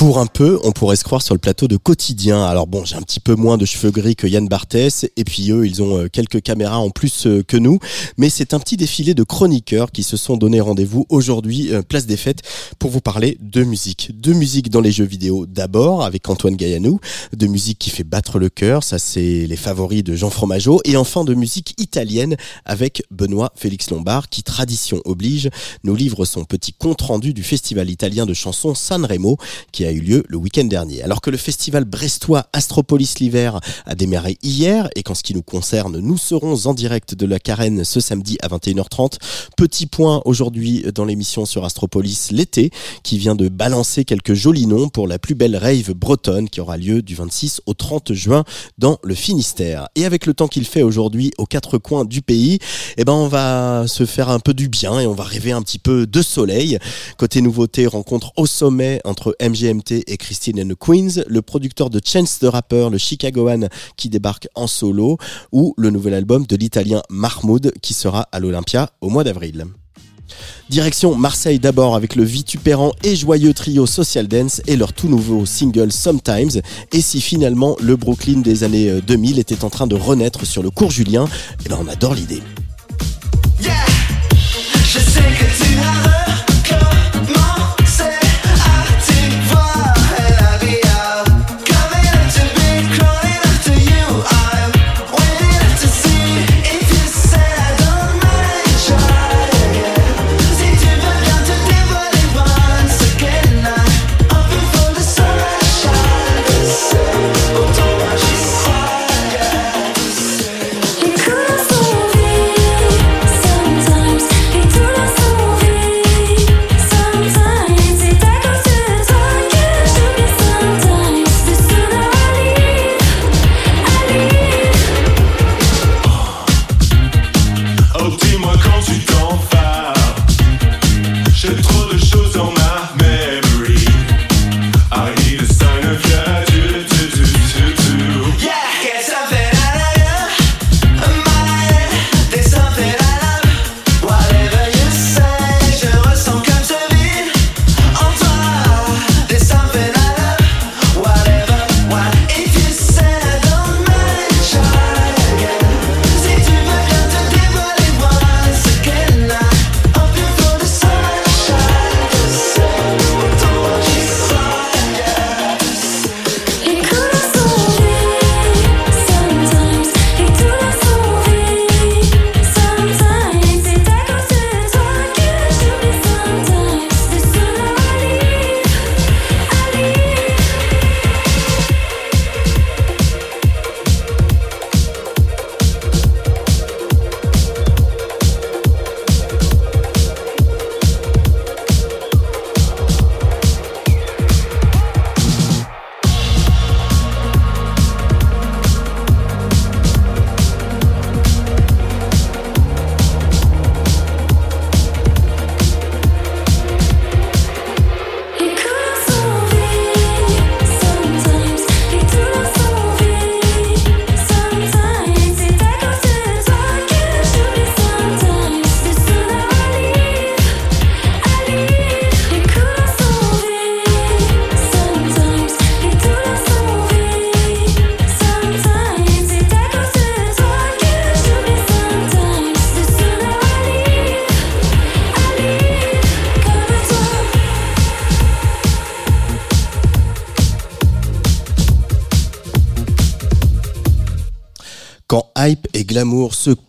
Pour un peu, on pourrait se croire sur le plateau de quotidien. Alors bon, j'ai un petit peu moins de cheveux gris que Yann Barthès, et puis eux, ils ont euh, quelques caméras en plus euh, que nous. Mais c'est un petit défilé de chroniqueurs qui se sont donné rendez-vous aujourd'hui, euh, place des fêtes, pour vous parler de musique. De musique dans les jeux vidéo d'abord, avec Antoine Gaillanou, de musique qui fait battre le cœur, ça c'est les favoris de Jean Fromageau, et enfin de musique italienne avec Benoît Félix Lombard, qui, tradition oblige, nous livre son petit compte-rendu du festival italien de chansons Sanremo, qui a eu lieu le week-end dernier. Alors que le festival brestois Astropolis l'hiver a démarré hier et qu'en ce qui nous concerne, nous serons en direct de la Carène ce samedi à 21h30. Petit point aujourd'hui dans l'émission sur Astropolis l'été qui vient de balancer quelques jolis noms pour la plus belle rave bretonne qui aura lieu du 26 au 30 juin dans le Finistère. Et avec le temps qu'il fait aujourd'hui aux quatre coins du pays, eh ben on va se faire un peu du bien et on va rêver un petit peu de soleil. Côté nouveauté, rencontre au sommet entre Et Christine and the Queens, le producteur de Chance the Rapper, le Chicagoan qui débarque en solo, ou le nouvel album de l'italien Mahmoud qui sera à l'Olympia au mois d'avril. Direction Marseille d'abord avec le vitupérant et joyeux trio Social Dance et leur tout nouveau single Sometimes. Et si finalement le Brooklyn des années 2000 était en train de renaître sur le cours Julien, eh ben on adore l'idée.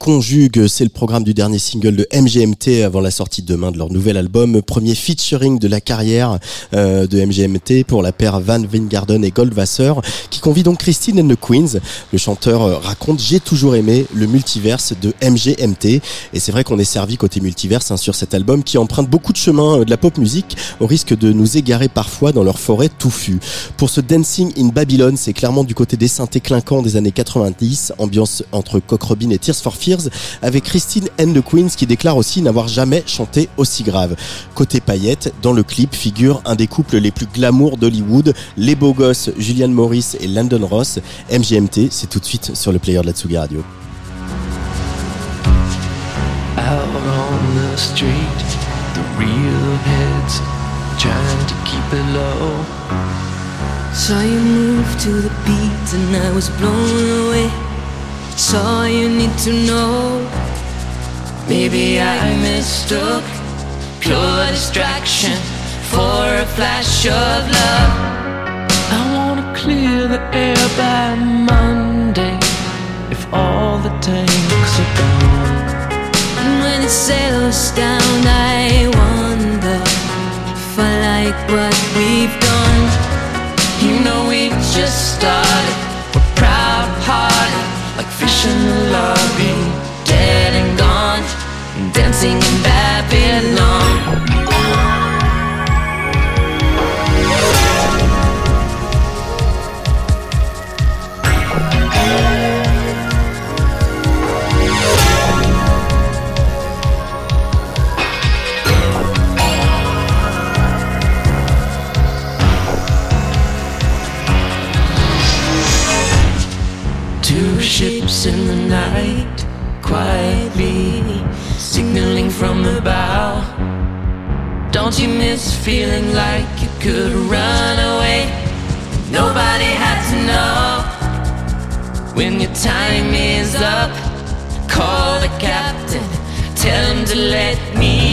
Conjuguent, c'est le programme du dernier single de MGMT avant la sortie demain de leur nouvel album, premier featuring de la carrière euh, de MGMT pour la paire Van Wingarden et Goldwasser, qui convie donc Christine and the Queens. Le chanteur euh, raconte J'ai toujours aimé le multiverse de MGMT, et c'est vrai qu'on est servi côté multiverse hein, sur cet album qui emprunte beaucoup de chemins euh, de la pop musique au risque de nous égarer parfois dans leur forêt touffue. Pour ce Dancing in Babylon, c'est clairement du côté des synthés clinquants des années 90, ambiance entre Cock Robin et Tears for Avec Christine and the Queens qui déclare aussi n'avoir jamais chanté aussi grave. Côté paillettes, dans le clip figure un des couples les plus glamour d'Hollywood, les beaux gosses Julian Morris et Landon Ross. MGMT, c'est tout de suite sur le player de la Tsugi Radio. out on the street. The real heads trying to keep it low. Saw you move to the beat and I was blown away. It's all you need to know. Maybe I mistook pure distraction for a flash of love. I wanna clear the air by Monday if all the tanks are gone. And when it settles down, I wonder if I like what we've done. You know we just started. Like fish in the lobby, dead and gone, dancing in Babylon. Night, quietly signaling from the bow. Don't you miss feeling like you could run away? Nobody had to know. When your time is up, call the captain, tell him to let me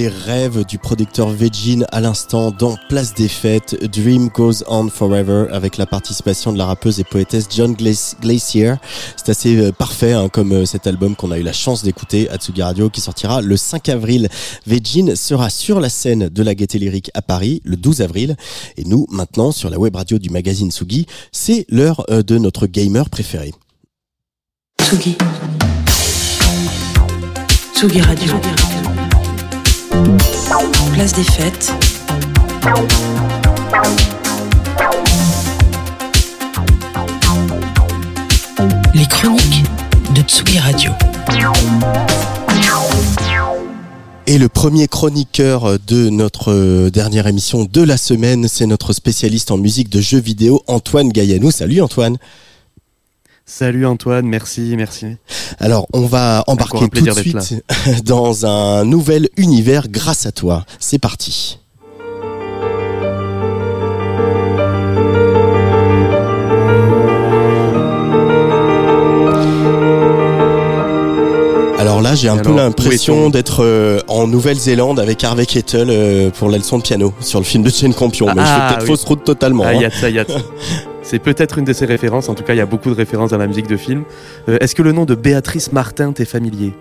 des rêves du producteur Vegin à l'instant dans Place des Fêtes, Dream Goes On Forever, avec la participation de la rappeuse et poétesse John Glacier. C'est assez euh, parfait hein, comme euh, cet album qu'on a eu la chance d'écouter à Tsugi Radio qui sortira le 5 avril. Vegin sera sur la scène de la Gaieté Lyrique à Paris le 12 avril. Et nous, maintenant, sur la web radio du magazine Tsugi, c'est l'heure euh, de notre gamer préféré. Tsugi. Place des fêtes. Les chroniques de Tsugi Radio. Et le premier chroniqueur de notre euh, dernière émission de la semaine, c'est notre spécialiste en musique de jeux vidéo, Antoine Gaillanou. Salut Antoine Salut Antoine, merci, merci. Alors, on va embarquer tout de suite dans un nouvel univers grâce à toi. C'est parti. Alors là, j'ai un peu l'impression d'être euh, en Nouvelle-Zélande avec Harvey Kettle euh, pour la leçon de piano sur le film de Jane Campion. Mais je fais Ah, peut-être oui. fausse route totalement. Ah, hein. y a de ça, y a de ça. C'est peut-être une de ses références, en tout cas il y a beaucoup de références dans la musique de film. Euh, Est-ce que le nom de Béatrice Martin t'est familier?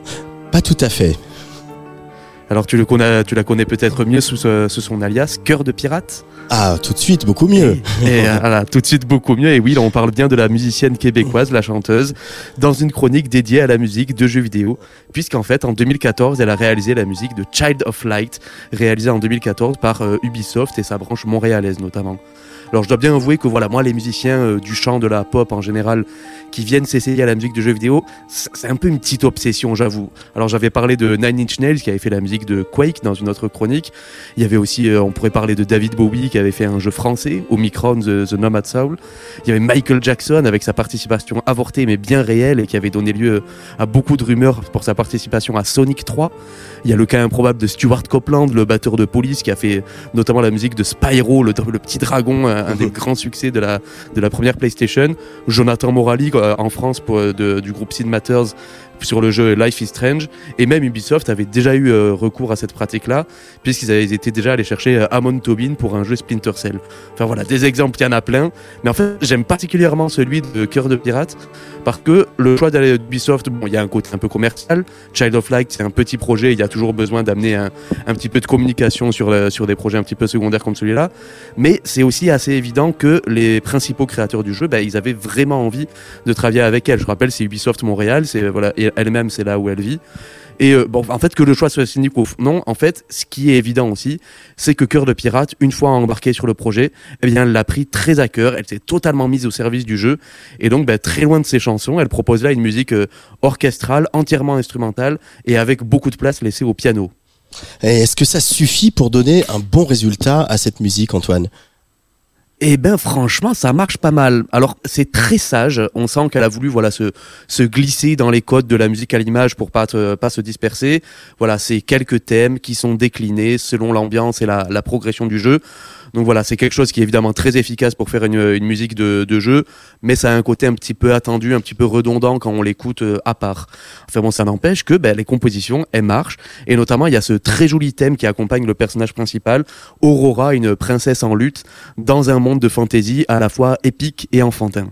Pas tout à fait. Alors tu, le connais, tu la connais peut-être mieux sous, ce- sous son alias Cœur de pirate? Ah, tout de suite, beaucoup mieux. Et euh, voilà, tout de suite beaucoup mieux. Et oui, là, on parle bien de la musicienne québécoise, la chanteuse, dans une chronique dédiée à la musique de jeux vidéo, puisqu'en fait, en 2014, elle a réalisé la musique de Child of Light, réalisée en 2014 par euh, Ubisoft et sa branche montréalaise notamment. Alors je dois bien avouer que voilà, moi les musiciens euh, du chant, de la pop en général, qui viennent s'essayer à la musique de jeux vidéo, c'est un peu une petite obsession, j'avoue. Alors j'avais parlé de Nine Inch Nails qui avait fait la musique de Quake dans une autre chronique. Il y avait aussi, euh, on pourrait parler de David Bowie qui avait fait un jeu français, Omicron, The, The Nomad Soul. Il y avait Michael Jackson avec sa participation avortée mais bien réelle et qui avait donné lieu à beaucoup de rumeurs pour sa participation à Sonic 3. Il y a le cas improbable de Stuart Copeland, le batteur de police qui a fait notamment la musique de Spyro, le petit dragon, un, des grands succès de la, première PlayStation. Jonathan Morali euh, en France euh, du groupe Sid Matters sur le jeu Life is Strange. Et même Ubisoft avait déjà eu euh, recours à cette pratique-là, puisqu'ils avaient été déjà allés chercher euh, Amon Tobin pour un jeu Splinter Cell. Enfin voilà, des exemples, il y en a plein. Mais en fait, j'aime particulièrement celui de Cœur de Pirate, parce que le choix d'aller d'Ubisoft, bon, il y a un côté un peu commercial. Child of Light, c'est un petit projet, il y a toujours besoin d'amener un, un petit peu de communication sur, le- sur des projets un petit peu secondaires comme celui-là. Mais c'est aussi assez évident que les principaux créateurs du jeu, bah, ils avaient vraiment envie de travailler avec elle. Je rappelle, c'est Ubisoft Montréal, c'est voilà, elle-même, c'est là où elle vit. Et euh, bon, en fait, que le choix soit cynique ou non, en fait, ce qui est évident aussi, c'est que Cœur de Pirate, une fois embarquée sur le projet, eh bien, elle l'a pris très à cœur, elle s'est totalement mise au service du jeu, et donc, bah, très loin de ses chansons, elle propose là une musique euh, orchestrale, entièrement instrumentale, et avec beaucoup de place laissée au piano. Est-ce que ça suffit pour donner un bon résultat à cette musique, Antoine? Eh ben franchement, ça marche pas mal. Alors c'est très sage. On sent qu'elle a voulu voilà se se glisser dans les codes de la musique à l'image pour pas te- pas se disperser. Voilà, c'est quelques thèmes qui sont déclinés selon l'ambiance et la, la progression du jeu. Donc voilà, c'est quelque chose qui est évidemment très efficace pour faire une, musique de, de jeu, mais ça a un côté un petit peu attendu, un petit peu redondant quand on l'écoute euh, à part. Enfin bon, ça n'empêche que ben, les compositions, elles marchent, et notamment il y a ce très joli thème qui accompagne le personnage principal, Aurora, une princesse en lutte, dans un monde de fantasy à la fois épique et enfantin.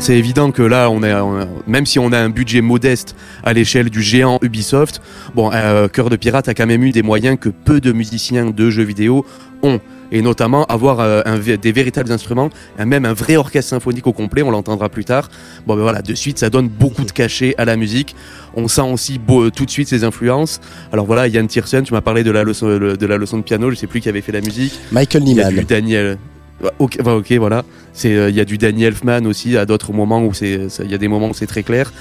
C'est évident que là, on est, on a- même si on a un budget modeste à l'échelle du géant Ubisoft, bon, euh, Cœur de Pirate a quand même eu des moyens que peu de musiciens de jeux vidéo ont. Et notamment avoir euh, un des véritables instruments, même un vrai orchestre symphonique au complet, on l'entendra plus tard. Bon ben voilà, de suite, ça donne beaucoup de cachet à la musique. On sent aussi beau- tout de suite ses influences. Alors voilà, Yann Tiersen, tu m'as parlé de la leçon de la leçon de piano, je sais plus qui avait fait la musique. Michael a Nyman. Daniel. Bah, ok, voilà. C'est, euh, il y a du Danny Elfman aussi à d'autres moments où c'est, il y a des moments où c'est très clair.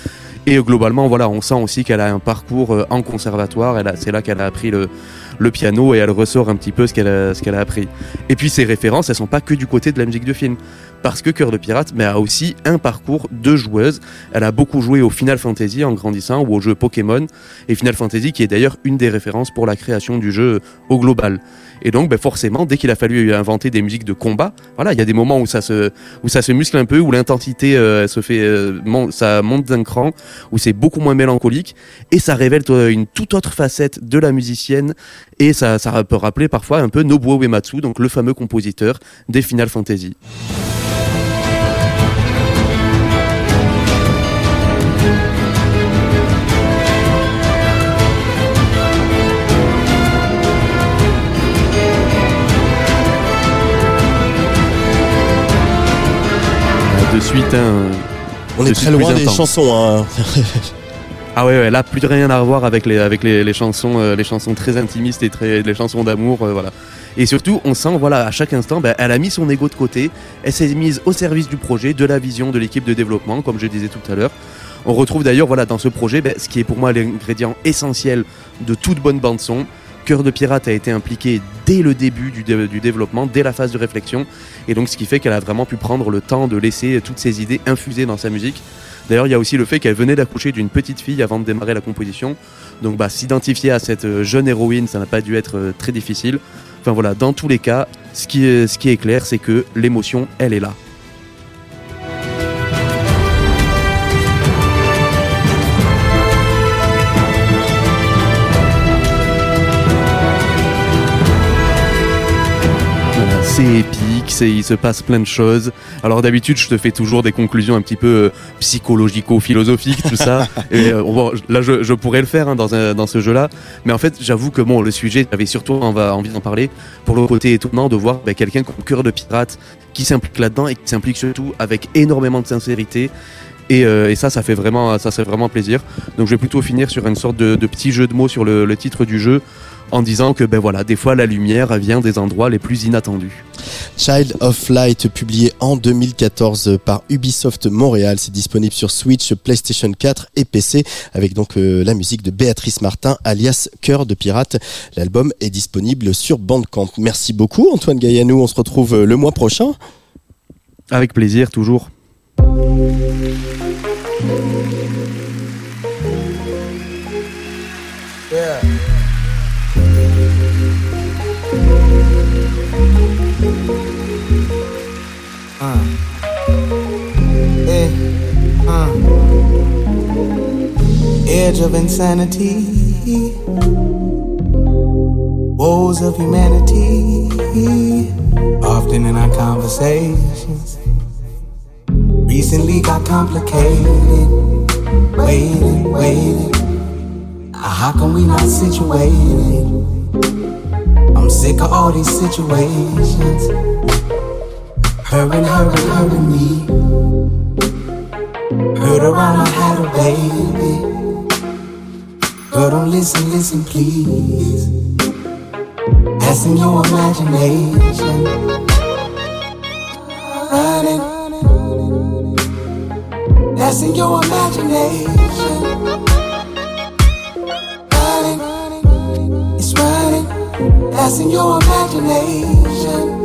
Et globalement, voilà, on sent aussi qu'elle a un parcours euh, en conservatoire. C'est là qu'elle a appris le, le piano et elle ressort un petit peu ce qu'elle a, qu'elle a appris. Et puis ses références, elles sont pas que du côté de la musique de film. Parce que Cœur de Pirate mais a aussi un parcours de joueuse. Elle a beaucoup joué au Final Fantasy en grandissant ou au jeu Pokémon. Et Final Fantasy qui est d'ailleurs une des références pour la création du jeu au global. Et donc, ben, forcément, dès qu'il a fallu inventer des musiques de combat, voilà, il y a des moments où ça se, où ça se muscle un peu, où l'intensité euh, se fait, euh, ça monte d'un cran, où c'est beaucoup moins mélancolique, et ça révèle toi, une toute autre facette de la musicienne, et ça, ça peut rappeler parfois un peu Nobuo Uematsu, donc le fameux compositeur des Final Fantasy. De suite, hein, On est très loin des intense. chansons. Hein. Ah ouais, ouais, là plus de rien à revoir avec les avec les, les chansons euh, les chansons très intimistes et très les chansons d'amour euh, voilà. Et surtout, on sent, voilà, à chaque instant, ben, elle a mis son ego de côté, elle s'est mise au service du projet, de la vision de l'équipe de développement, comme je disais tout à l'heure. On retrouve d'ailleurs, voilà, dans ce projet, ben, ce qui est pour moi l'ingrédient essentiel de toute bonne bande son. Cœur de Pirate a été impliqué dès le début du, dé- du développement, dès la phase de réflexion, et donc ce qui fait qu'elle a vraiment pu prendre le temps de laisser toutes ses idées infuser dans sa musique. D'ailleurs, il y a aussi le fait qu'elle venait d'accoucher d'une petite fille avant de démarrer la composition. Donc, bah, s'identifier à cette euh, jeune héroïne, ça n'a pas dû être euh, très difficile. Enfin voilà, dans tous les cas, ce qui est clair, c'est que l'émotion, elle est là. C'est épique, c'est, il se passe plein de choses. Alors d'habitude, je te fais toujours des conclusions un petit peu euh, psychologico-philosophiques, tout ça. Et euh, bon, là, je, je pourrais le faire hein, dans, un- dans ce jeu-là. Mais en fait, j'avoue que bon, le sujet, j'avais surtout envie envie d'en parler pour le côté étonnant de voir ben, quelqu'un comme cœur de pirate qui s'implique là-dedans et qui s'implique surtout avec énormément de sincérité. Et, euh, et ça, ça fait vraiment, ça, c'est vraiment plaisir. Donc, je vais plutôt finir sur une sorte de, de petit jeu de mots sur le, le titre du jeu, en disant que ben voilà, des fois la lumière vient des endroits les plus inattendus. Child of Light, publié en 2014 par Ubisoft Montréal. C'est disponible sur Switch, PlayStation 4 et PC, avec donc euh, la musique de Béatrice Martin, alias Cœur de Pirate. L'album est disponible sur Bandcamp. Merci beaucoup, Antoine Gaillanou. On se retrouve euh, le mois prochain. Avec plaisir, toujours. Yeah. Uh. Eh. Uh. Edge of insanity. Woes of humanity. Often in our conversations. Recently got complicated. Waiting, waiting. How come we not situated? I'm sick of all these situations. Hurting, hurting, hurting me. Heard around I had a baby. Girl, don't listen, listen, please. That's in your imagination. Running. That's in your imagination. It's. That's in your imagination.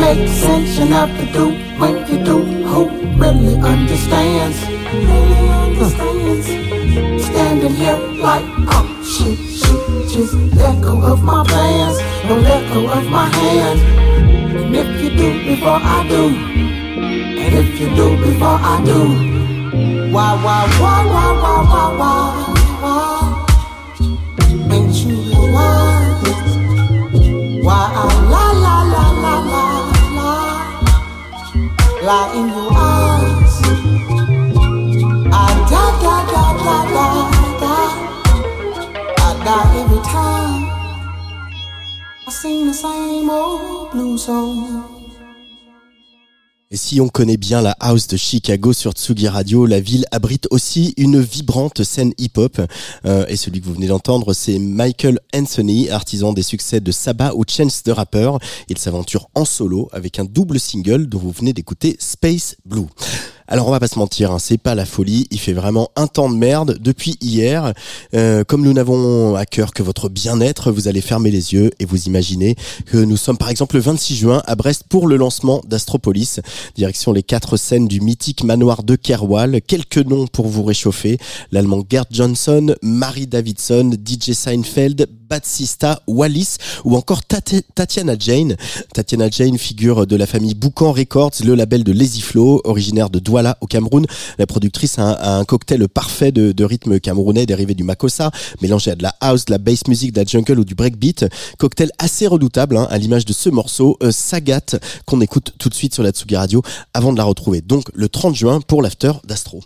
Make sense enough to do when you do. Who really understands? Really understands. Standing here like, oh shit, shit. Just let go of my plans. Don't let go of my hand. And if you do before I do, if you do before I do. Why, why, why, why, why, why, why, why? Ain't you realize? Why I lie, lie, lie, lie, lie, lie, in your eyes? I die, die, die, die, die, die. I die every time. I sing the same old blues song. Si on connaît bien la house de Chicago sur Tsugi Radio, la ville abrite aussi une vibrante scène hip-hop. Euh, et celui que vous venez d'entendre, c'est Michael Anthony, artisan des succès de Saba ou Chance the Rapper. Il s'aventure en solo avec un double single dont vous venez d'écouter Space Blue. Alors on va pas se mentir, hein, c'est pas la folie, il fait vraiment un temps de merde depuis hier. Euh, comme nous n'avons à cœur que votre bien-être, vous allez fermer les yeux et vous imaginez que nous sommes par exemple le 26 juin à Brest pour le lancement d'Astropolis. Direction les quatre scènes du mythique manoir de Kerwal. Quelques noms pour vous réchauffer. L'allemand Gerd Johnson, Marie Davidson, DJ Seinfeld, Batsista, Wallis ou encore Tatiana Jane. Tatiana Jane, figure de la famille Boucan Records, le label de Lazy Flow, originaire de Douala au Cameroun. La productrice a un, cocktail parfait de, rythme camerounais dérivé du makossa, mélangé à de la house, de la bass music, de la jungle ou du breakbeat. Cocktail assez redoutable, hein, à l'image de ce morceau, Sagat, qu'on écoute tout de suite sur la Tsugi Radio avant de la retrouver. Donc le 30 juin pour l'after d'Astro.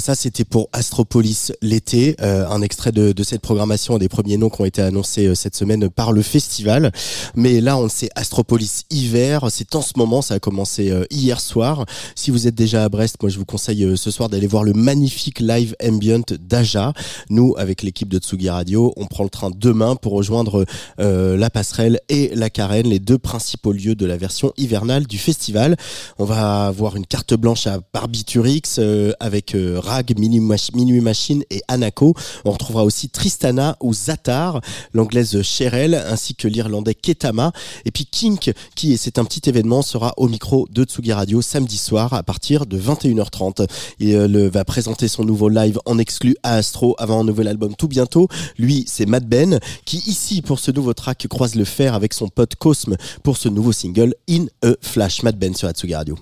Ça c'était pour Astropolis l'été, euh, un extrait de, de cette programmation des premiers noms qui ont été annoncés euh, cette semaine par le festival. Mais là, on sait Astropolis hiver, c'est en ce moment, ça a commencé euh, hier soir. Si vous êtes déjà à Brest, moi je vous conseille euh, ce soir d'aller voir le magnifique live ambient d'Aja. Nous, avec l'équipe de Tsugi Radio, on prend le train demain pour rejoindre euh, la passerelle et la carène, les deux principaux lieux de la version hivernale du festival. On va avoir une carte blanche à Barbiturix euh, avec Rag, Minuit Mach- Minuit Machine et Anako. On retrouvera aussi Tristana ou Zatar, l'anglaise Cheryl, ainsi que l'irlandais Ketama. Et puis Kink, qui, et c'est un petit événement, sera au micro de Tsugi Radio samedi soir à partir de 21h30. Il euh, va présenter son nouveau live en exclu à Astro avant un nouvel album tout bientôt. Lui, c'est Mad Ben, qui ici, pour ce nouveau track, croise le fer avec son pote Cosme pour ce nouveau single In a Flash. Mad Ben sur Atsugi Radio.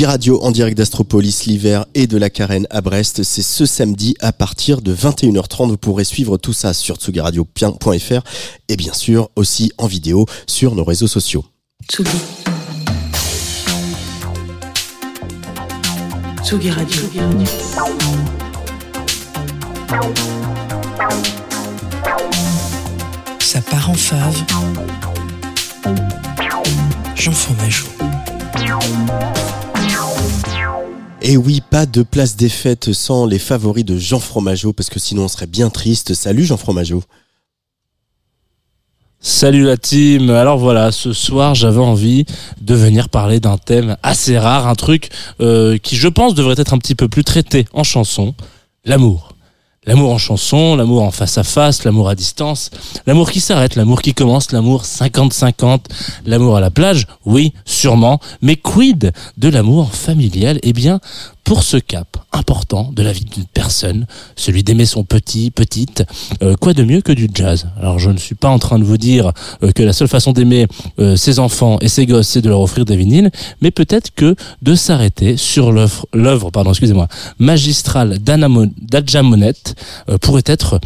Tsugi Radio en direct d'Astropolis l'hiver et de la Carène à Brest. C'est ce samedi à partir de 21h30. Vous pourrez suivre tout ça sur tsugiradio.fr et bien sûr aussi en vidéo sur nos réseaux sociaux. Tsugi. Tsugi Radio. Ça part en fave. Jean Fromageau. Et oui, pas de place des fêtes sans les favoris de Jean Fromageau parce que sinon on serait bien triste. Salut Jean Fromageau. Salut la team. Alors voilà, ce soir j'avais envie de venir parler d'un thème assez rare, un truc euh, qui je pense devrait être un petit peu plus traité en chanson, l'amour. L'amour en chanson, l'amour en face à face, l'amour à distance, l'amour qui s'arrête, l'amour qui commence, l'amour 50-50, l'amour à la plage, oui, sûrement, mais quid de l'amour familial? Eh bien, pour ce cap important de la vie d'une personne, celui d'aimer son petit, petite, euh, quoi de mieux que du jazz? Alors je ne suis pas en train de vous dire euh, que la seule façon d'aimer euh, ses enfants et ses gosses, c'est de leur offrir des vinyles, mais peut-être que de s'arrêter sur l'œuvre, pardon, excusez-moi, magistrale d'Adja Monette pourrait être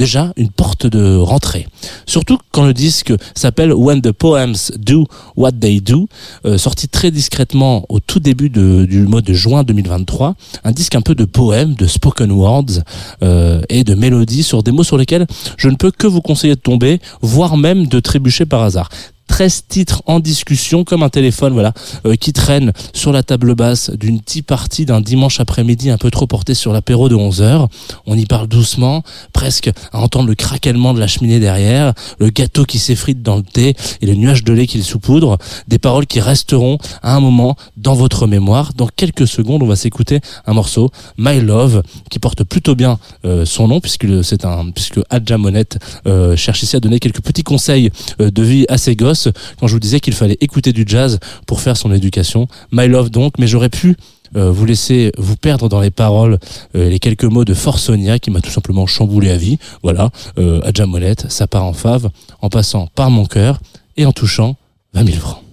déjà une porte de rentrée. Surtout quand le disque s'appelle When the Poems Do What They Do, euh, sorti très discrètement au tout début du mois de juin 2023, un disque un peu de poèmes, de spoken words euh, et de mélodies sur des mots sur lesquels je ne peux que vous conseiller de tomber, voire même de trébucher par hasard. 13 titres en discussion comme un téléphone voilà euh, qui traîne sur la table basse d'une tea party d'un dimanche après-midi un peu trop porté sur l'apéro de 11 heures. On y parle doucement, presque à entendre le craquellement de la cheminée derrière, le gâteau qui s'effrite dans le thé et le nuage de lait qu'il saupoudre, des paroles qui resteront à un moment dans votre mémoire. Dans quelques secondes, on va s'écouter un morceau My Love qui porte plutôt bien euh, son nom puisque c'est un puisque Adja Monette euh, cherche ici à donner quelques petits conseils euh, de vie à ses gosses quand je vous disais qu'il fallait écouter du jazz pour faire son éducation. My Love donc, mais j'aurais pu euh, vous laisser vous perdre dans les paroles, euh, les quelques mots de Forsonia qui m'a tout simplement chamboulé à vie. Voilà, euh, Adja Monette, ça part en fave, en passant par mon cœur et en touchant 20 000 francs.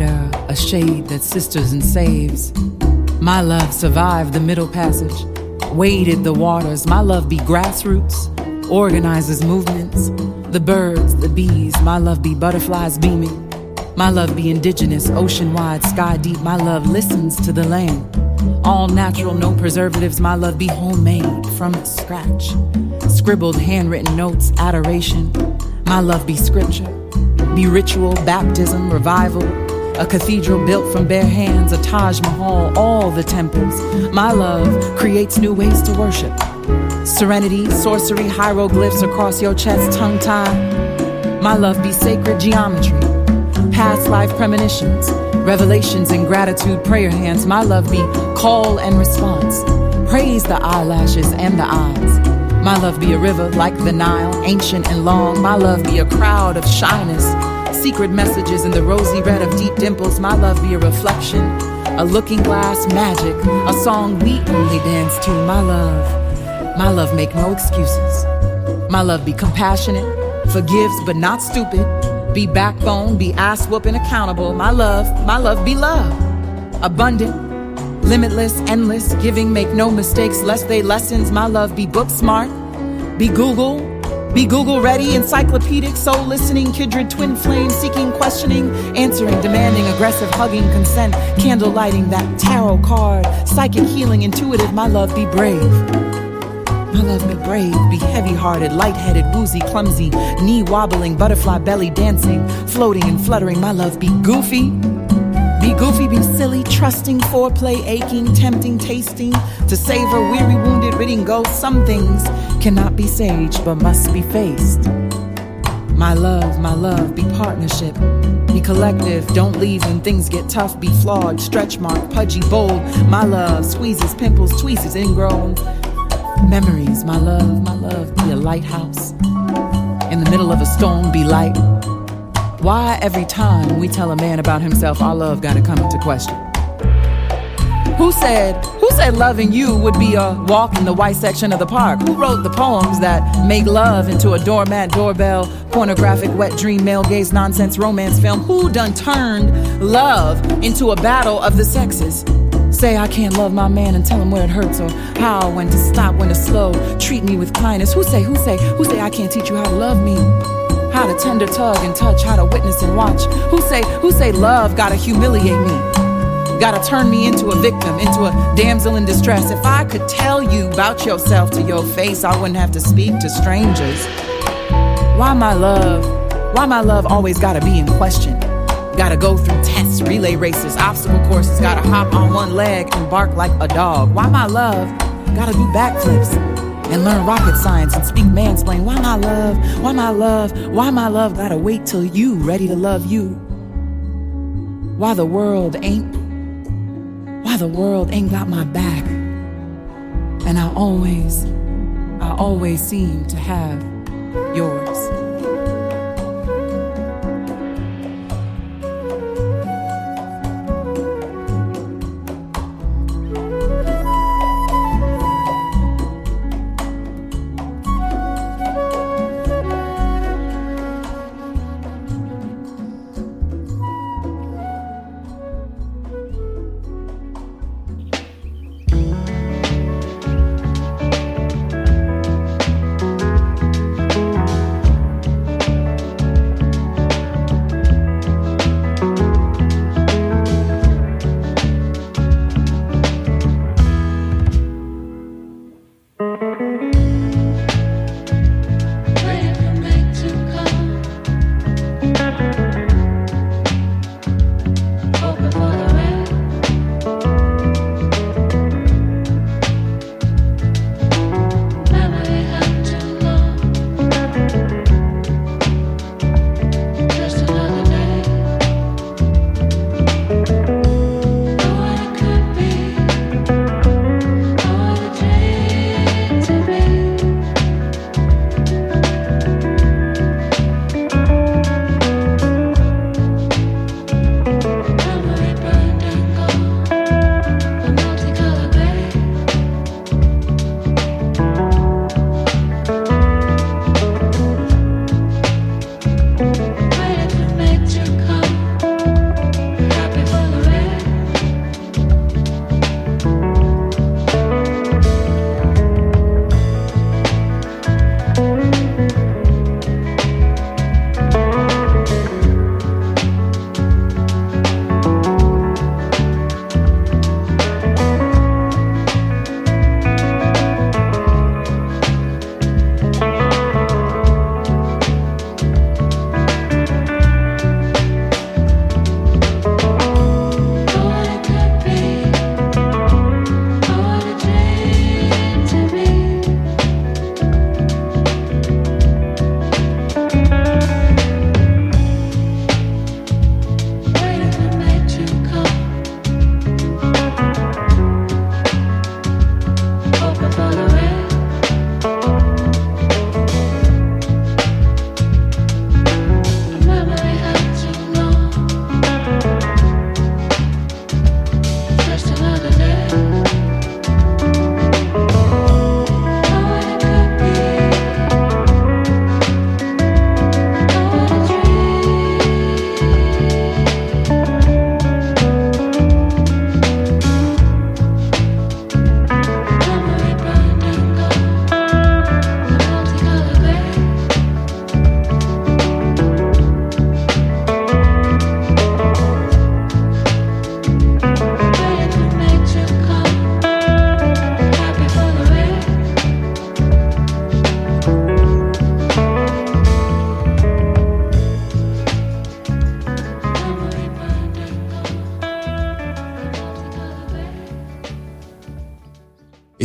A a shade that sisters and saves. My love survived the middle passage, waded the waters. My love be grassroots, organizes movements. The birds, the bees, my love be butterflies beaming. My love be indigenous, ocean wide, sky deep. My love listens to the land. All natural, no preservatives. My love be homemade from scratch. Scribbled, handwritten notes, adoration. My love be scripture, be ritual, baptism, revival. A cathedral built from bare hands, a Taj Mahal, all the temples. My love creates new ways to worship. Serenity, sorcery, hieroglyphs across your chest, tongue tied. My love be sacred geometry, past life premonitions, revelations and gratitude, prayer hands. My love be call and response. Praise the eyelashes and the eyes. My love be a river like the Nile, ancient and long. My love be a crowd of shyness, secret messages in the rosy red of deep dimples. My love be a reflection, a looking glass magic, a song we only dance to. My love, my love make no excuses. My love be compassionate, forgives but not stupid. Be backbone, be ass whooping accountable. My love, my love be love. Abundant, limitless, endless, giving, make no mistakes, lest they lessons. My love be book smart, be Google, be Google ready, encyclopedic, soul listening, kindred, twin flame, seeking, questioning, answering, demanding, aggressive, hugging, consent, candle lighting, that tarot card, psychic healing, intuitive. My love be brave. My love be brave, be heavy hearted, light headed, woozy, clumsy, knee wobbling, butterfly belly dancing, floating and fluttering. My love be goofy. Goofy, be silly, trusting, foreplay, aching, tempting, tasting, to savor, weary, wounded, ridding ghosts. Some things cannot be saged but must be faced. My love, my love, be partnership. Be collective, don't leave when things get tough. Be flawed, stretch mark, pudgy, bold. My love, squeezes, pimples, tweezes, ingrown. Memories, my love, my love, be a lighthouse. In the middle of a storm, be light. Why every time we tell a man about himself, our love gotta come into question? Who said, who said loving you would be a walk in the white section of the park? Who wrote the poems that make love into a doormat, doorbell, pornographic, wet dream, male gaze, nonsense, romance film? Who done turned love into a battle of the sexes? Say I can't love my man and tell him where it hurts or how, when to stop, when to slow, treat me with kindness. Who say, who say, who say I can't teach you how to love me? How to tender tug and touch, how to witness and watch. Who say, who say love gotta humiliate me? Gotta turn me into a victim, into a damsel in distress. If I could tell you about yourself to your face, I wouldn't have to speak to strangers. Why my love? Why my love always gotta be in question? Gotta go through tests, relay races, obstacle courses, gotta hop on one leg and bark like a dog. Why my love? Gotta do backflips and learn rocket science and speak mansplain. Why my love? Why my love? Why my love gotta wait till you ready to love you? Why the world ain't why the world ain't got my back and I always I always seem to have yours.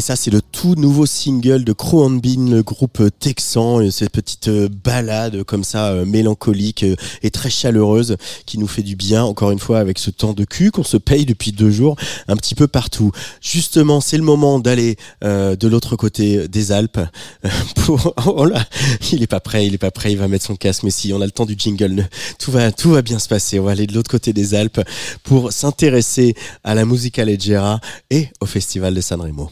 Ça, c'est le tout nouveau single de Crow and Bean, le groupe texan, et cette petite euh, balade comme ça euh, mélancolique euh, et très chaleureuse qui nous fait du bien encore une fois avec ce temps de cul qu'on se paye depuis deux jours un petit peu partout. Justement, c'est le moment d'aller de l'autre côté des Alpes pour oh là, il est pas prêt, il est pas prêt, il va mettre son casque mais si on a le temps du jingle, tout va tout va bien se passer. On va aller de l'autre côté des Alpes pour s'intéresser à la musica leggera et au festival de Sanremo.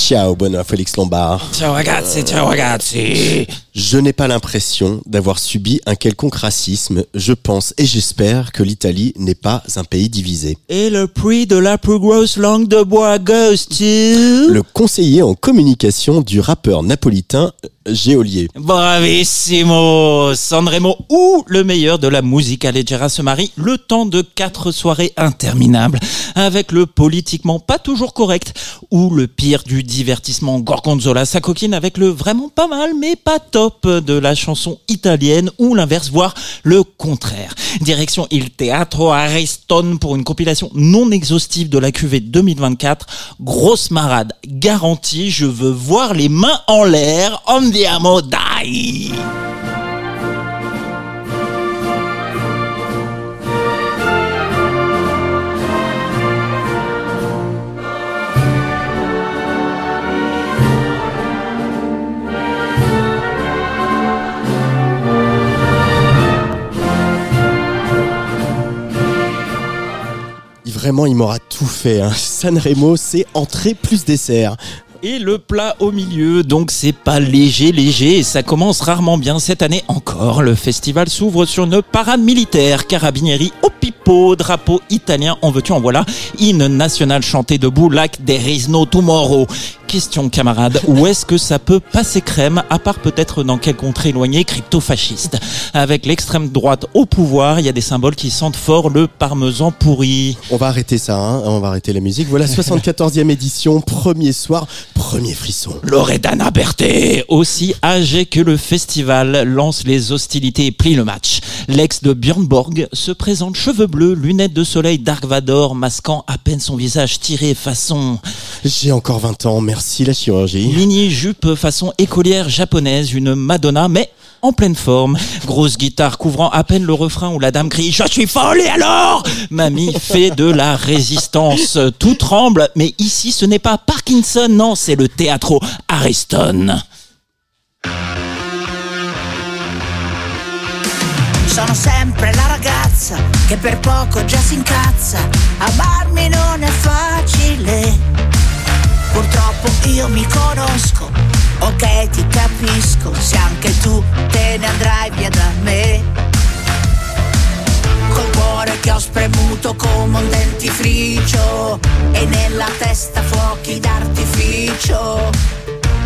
Ciao, bonheur Félix Lombard. Ciao ragazzi, ciao ragazzi. Je n'ai pas l'impression d'avoir subi un quelconque racisme. Je pense et j'espère que l'Italie n'est pas un pays divisé. Et le prix de la plus grosse langue de bois goes to... Le conseiller en communication du rappeur napolitain Géolier. Bravissimo Sanremo ou le meilleur de la musica leggera se marie le temps de quatre soirées interminables avec le politiquement pas toujours correct ou le pire du divertissement Gorgonzola sa coquine avec le vraiment pas mal mais pas top de la chanson italienne ou l'inverse voire le contraire. Direction Il Teatro Ariston pour une compilation non exhaustive de la QV 2024. Grosse marade garantie, je veux voir les mains en l'air. Vraiment, il m'aura tout fait. Hein. Sanremo, c'est entrée plus dessert. Et le plat au milieu, donc c'est pas léger, léger, et ça commence rarement bien cette année encore. Le festival s'ouvre sur une parade militaire, carabinieri au pipeau, drapeau italien, en veux-tu, en voilà, hymne national chanté debout, like there is no tomorrow. Question camarade, où est-ce que ça peut passer crème, à part peut-être dans quelle contrée éloignée crypto-fasciste Avec l'extrême droite au pouvoir, il y a des symboles qui sentent fort le parmesan pourri. On va arrêter ça, hein. on va arrêter la musique. Voilà, 74e édition, premier soir, premier frisson. Loredana Berthet, aussi âgé que le festival, lance les hostilités et plie le match. L'ex de Björn Borg se présente cheveux bleus, lunettes de soleil Dark Vador, masquant à peine son visage tiré façon J'ai encore 20 ans, merci la chirurgie. mini jupe façon écolière japonaise, une Madonna, mais en pleine forme. Grosse guitare couvrant à peine le refrain où la dame crie Je suis folle et alors? Mamie fait de la résistance. Tout tremble, mais ici ce n'est pas Parkinson, non, c'est le théâtre Ariston. Sono sempre la ragazza che per poco già si incazza. Amarmi non è facile. Purtroppo io mi conosco. Ok, ti capisco. Se anche tu te ne andrai via da me. Col cuore che ho spremuto come un dentifricio. E nella testa fuochi d'artificio.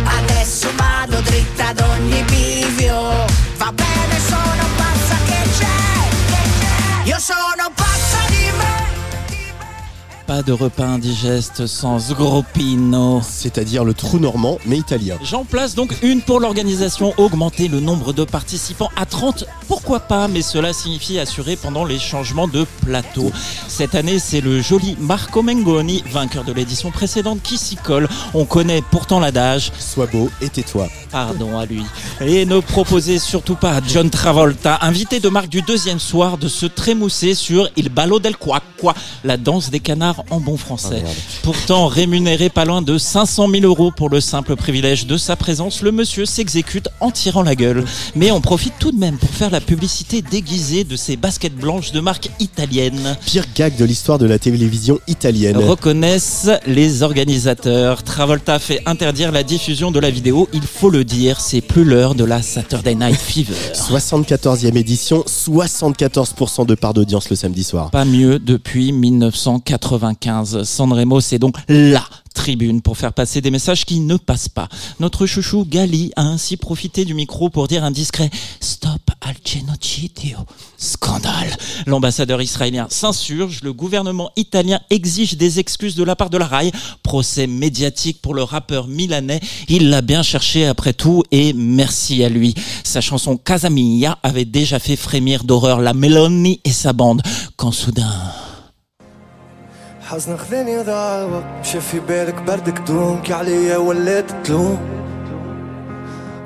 Adesso vado dritta ad ogni bivio. Va bene, sono pazza che c'è. Io sono pazza. Pas de repas indigeste sans groppino. C'est-à-dire le trou normand, mais italien. J'en place donc une pour l'organisation, augmenter le nombre de participants à 30, pourquoi pas, mais cela signifie assurer pendant les changements de plateau. Cette année, c'est le joli Marco Mengoni, vainqueur de l'édition précédente, qui s'y colle. On connaît pourtant l'adage. Sois beau et tais-toi. Pardon à lui. Et ne proposez surtout pas à John Travolta, invité de marque du deuxième soir, de se trémousser sur Il Ballo del Quacqua, la danse des canards en bon français. Ah. Pourtant rémunéré pas loin de 500 000 euros pour le simple privilège de sa présence, le monsieur s'exécute en tirant la gueule. Mais on profite tout de même pour faire la publicité déguisée de ses baskets blanches de marque italienne. Pire gag de l'histoire de la télévision italienne. Reconnaissent les organisateurs. Travolta fait interdire la diffusion de la vidéo. Il faut le dire, c'est plus l'heure de la Saturday Night Fever. 74e édition, 74% de part d'audience le samedi soir. Pas mieux depuis 1995. Sanremo, c'est donc LA tribune pour faire passer des messages qui ne passent pas. Notre chouchou Gali a ainsi profité du micro pour dire un discret Stop al genocidio. Scandale. L'ambassadeur israélien s'insurge, le gouvernement italien exige des excuses de la part de la RAI. Procès médiatique pour le rappeur milanais. Il l'a bien cherché après tout et merci à lui. Sa chanson Casa Mia avait déjà fait frémir d'horreur la Meloni et sa bande quand soudain... حزن ضاع الوقت مشى في بالك بردك دوم كي عليا ولات تلوم.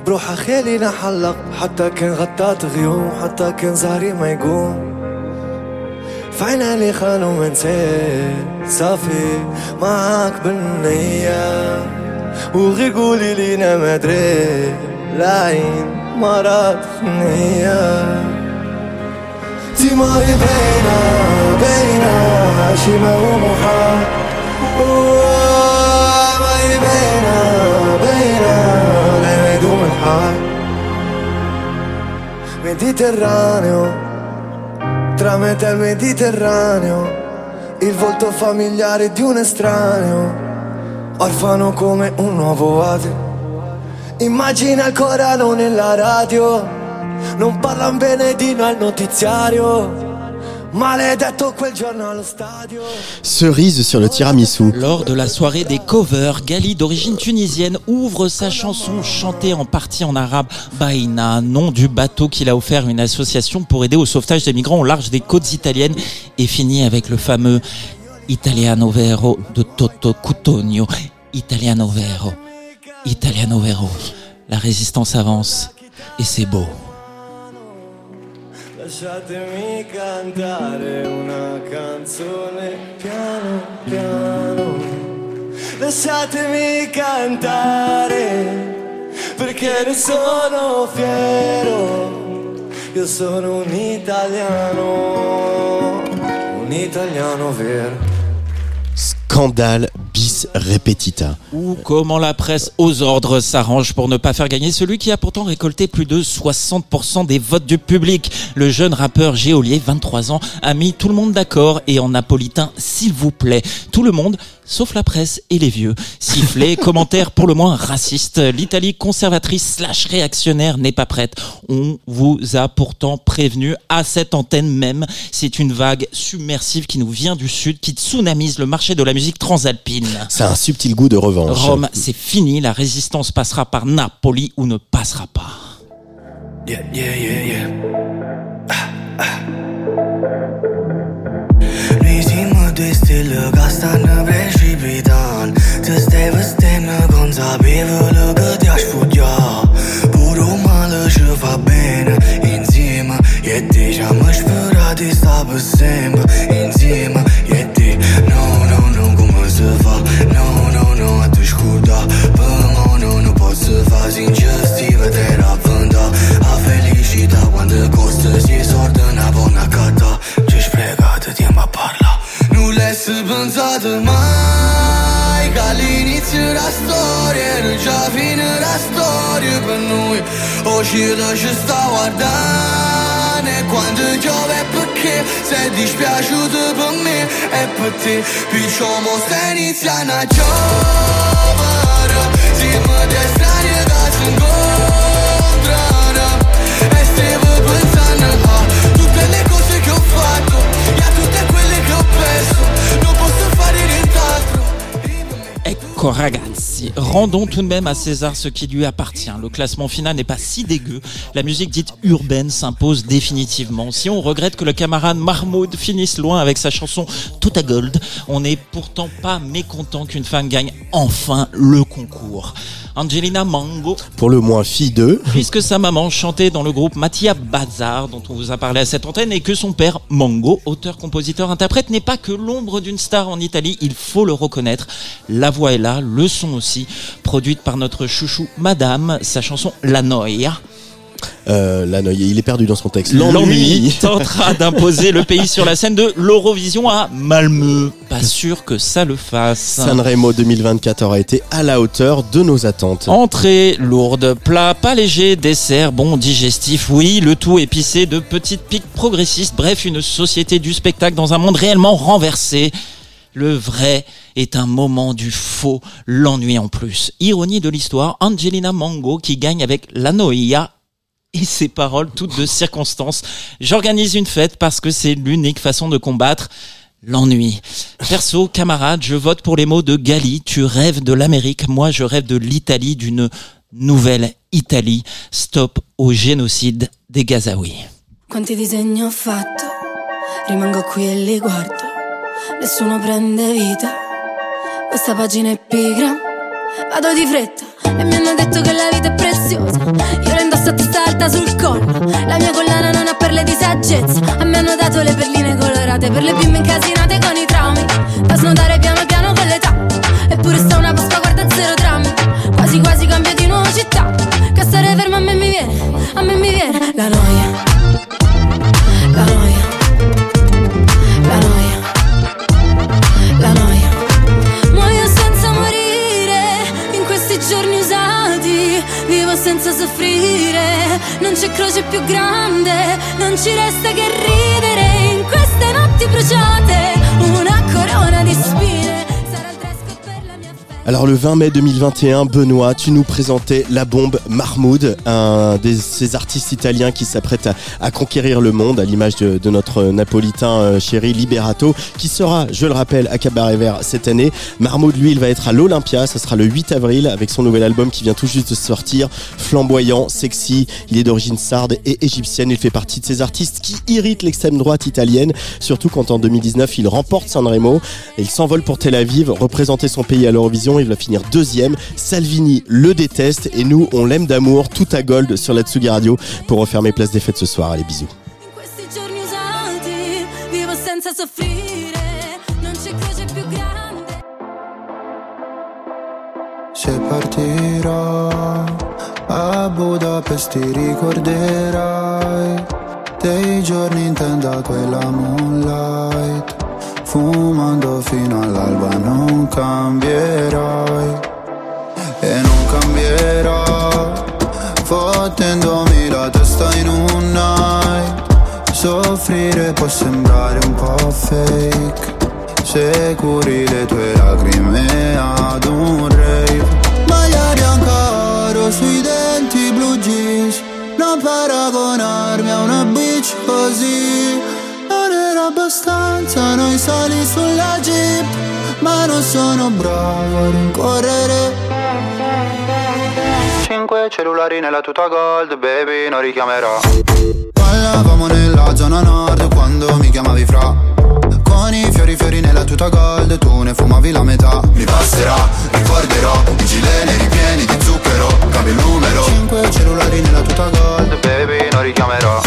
بروح خالي نحلق حتى كان غطات غيوم حتى كان زهري ما يقوم. فعنا لي خانوا ما صافي معاك بالنية. وغير قولي لينا ما دريت العين مرات نية تيماري بينا بينا شي ما هو محال ماري بينا بينا لا يدوم الحال Mediterraneo Tramite il Mediterraneo Il volto familiare di un estraneo Orfano come un nuovo ate Immagina il Corano nella radio Non bene di noi al notiziario Maledetto quel giorno allo stadio Cerise sur le tiramisu. Lors de la soirée des covers, Gali, d'origine tunisienne, ouvre sa chanson chantée en partie en arabe Baïna, nom du bateau qu'il a offert à une association pour aider au sauvetage des migrants au large des côtes italiennes, et finit avec le fameux Italiano Vero de Toto Cutugno. Italiano Vero, Italiano Vero. La résistance avance, et c'est beau. Lasciatemi cantare una canzone piano piano. Lasciatemi cantare perché ne sono fiero. Io sono un italiano Un italiano vero. Scandale Ou comment la presse aux ordres s'arrange pour ne pas faire gagner celui qui a pourtant récolté plus de 60% des votes du public. Le jeune rappeur Géolier, 23 ans, a mis tout le monde d'accord et en napolitain, s'il vous plaît. Tout le monde, sauf la presse et les vieux. Sifflets, commentaires pour le moins racistes. L'Italie conservatrice slash réactionnaire n'est pas prête. On vous a pourtant prévenu à cette antenne même. C'est une vague submersive qui nous vient du sud, qui tsunamise le marché de la musique transalpine. A un subtil goût de revanche. Rome, c'est fini. La résistance passera par Napoli ou ne passera pas. Yeah, yeah, yeah, che stanno sembra insieme e ti no, no nu, cum se va No, no, no atunci cu da no, no nu pot să faci ingestive de la vânda A felicita quando costă si sortă în abona cata Ce-și pregată timp parla Nu le săbânzată mai ca liniți la storie Râgea vine la storie pe noi O și răși stau ardane. Quando giove più perché sei dispiaciuto per me E per te. Picciò mo sta iniziando a giovere Siamo due strani che si incontrano. E stavo pensando a tutte le cose che ho fatto E a tutte quelle che ho perso Non posso fare nient'altro. Ecco ragazzi, rendons tout de même à César ce qui lui appartient. Le classement final n'est pas si dégueu. La musique dite urbaine s'impose définitivement. Si on regrette que le camarade Mahmoud finisse loin avec sa chanson Tout à Gold, on n'est pourtant pas mécontent qu'une femme gagne enfin le concours. Angelina Mango, Pour le moins fille d'eux. puisque sa maman chantait dans le groupe Mathia Bazar, dont on vous a parlé à cette antenne, et que son père, Mango, auteur, compositeur, interprète, n'est pas que l'ombre d'une star en Italie, il faut le reconnaître. La voix est là, le son aussi, produite par notre chouchou Madame, sa chanson La Noia. Euh, là, non, il est perdu dans son texte. L'ennui tentera d'imposer le pays sur la scène de l'Eurovision à Malmö. Pas sûr que ça le fasse. Sanremo 2024 aura été à la hauteur de nos attentes. Entrée lourde, plat pas léger, dessert bon digestif, oui, le tout épicé de petites piques progressistes, bref, une société du spectacle dans un monde réellement renversé. Le vrai est un moment du faux, l'ennui en plus. Ironie de l'histoire, Angelina Mango qui gagne avec La Noia et ses paroles toutes de circonstance. J'organise une fête parce que c'est l'unique façon de combattre l'ennui. Perso, camarade, je vote pour les mots de Gali. Tu rêves de l'Amérique, moi je rêve de l'Italie, d'une nouvelle Italie. Stop au génocide des Gazaouis. Quanti disegni ho fatto, rimango qui e li guardo, nessuno prende vita, questa pagina è pigra, vado di fretta. E mi hanno detto che la vita è preziosa, io la indosso a testa alta sul collo, la mia collana non ha perle di saggezza, a me hanno dato le perline colorate per le bimbe incasinate con i traumi, da snodare piano piano con l'età, eppure sta una Pasqua guarda zero drammi, quasi quasi cambio di nuova città, che stare fermo a me mi viene, a me mi viene la noia. La noia, senza soffrire, non c'è croce più grande, non ci resta che ridere in queste notti bruciate. Una corona di spine. Alors le 20 mai 2021, Benoît, tu nous présentais La Bombe Mahmoud, un de ces artistes italiens qui s'apprête à, conquérir le monde, à l'image de, notre napolitain euh, chéri Liberato, qui sera, je le rappelle, à Cabaret Vert cette année. Mahmoud, lui, il va être à l'Olympia, ça sera le 8 avril, avec son nouvel album qui vient tout juste de sortir, flamboyant, sexy, il est d'origine sarde et égyptienne, il fait partie de ces artistes qui irritent l'extrême droite italienne, surtout quand en 2019 il remporte Sanremo, il s'envole pour Tel Aviv, représenter son pays à l'Eurovision, il va finir deuxième. Salvini le déteste et nous, on l'aime d'amour, tout à gold sur la Tsugi Radio pour refermer Place des Fêtes ce soir. Allez, bisous. Se partirò a Budapest ti ricorderai dei giorni in tenda quella moonlight Fumando fino all'alba non cambierai E non cambierò. Fottendomi la testa in un night Soffrire può sembrare un po' fake. Se curi le tue lacrime ad un rave. Maglia bianca oro sui denti blu jeans Non paragonarmi a una bitch così abbastanza noi sali sulla jeep Ma non sono bravo a rincorrere. Cinque cellulari nella tuta gold, baby, non richiamerò. Ballavamo nella zona nord quando mi chiamavi fra. Con i fiori fiori nella tuta gold, tu ne fumavi la metà. Mi passerà, ricorderò, i gileni ripieni di zucchero, cambio il numero. Cinque cellulari nella tuta gold, baby, non richiamerò.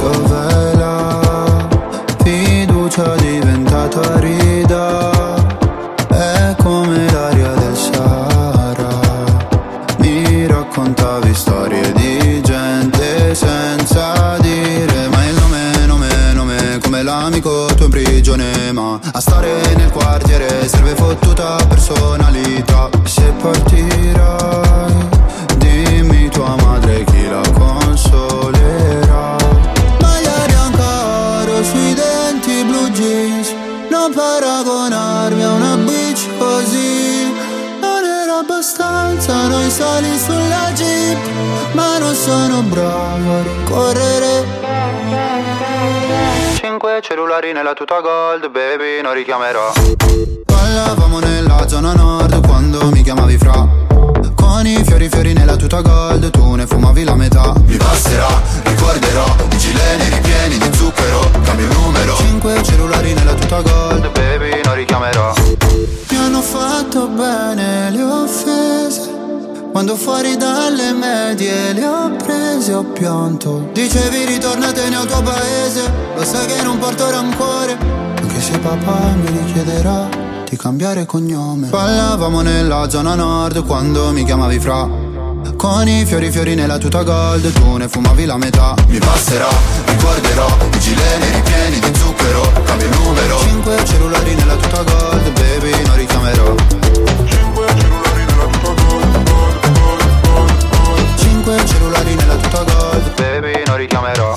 Dov'è la rida? È come l'aria del Sahara. Mi raccontavi storie di gente senza dire Ma il nome, nome, nome come l'amico tuo in prigione Ma a stare nel quartiere serve fottuta personalità. Se partirai dimmi tua madre chi la consolerà. Maglia bianca sui denti blu jeans Non paragonarmi a una bitch così. Non era abbastanza noi sali sulla jeep Ma non sono bravo a rincorrere. Cinque cellulari nella tuta gold, baby, non richiamerò. Ballavamo nella zona nord quando mi chiamavi fra. Con i fiori fiori nella tuta gold, tu ne fumavi la metà. Mi passerà, ricorderò, i gileni ripieni di zucchero, cambio il numero Cinque cellulari nella tuta gold, baby, non richiamerò. Mi hanno fatto bene le offese. Quando fuori dalle medie le ho prese ho pianto. Dicevi ritornatene al tuo paese. Lo sai che non porto rancore. Anche se papà mi richiederà di cambiare cognome. Ballavamo nella zona nord quando mi chiamavi fra Con i fiori fiori nella tuta gold Tu ne fumavi la metà. Mi passerà, ricorderò I gileni ripieni di zucchero Cambio il numero. Cinque cellulari nella tuta gold Baby non richiamerò. Cinque cellulari nella tuta gold Baby non richiamerò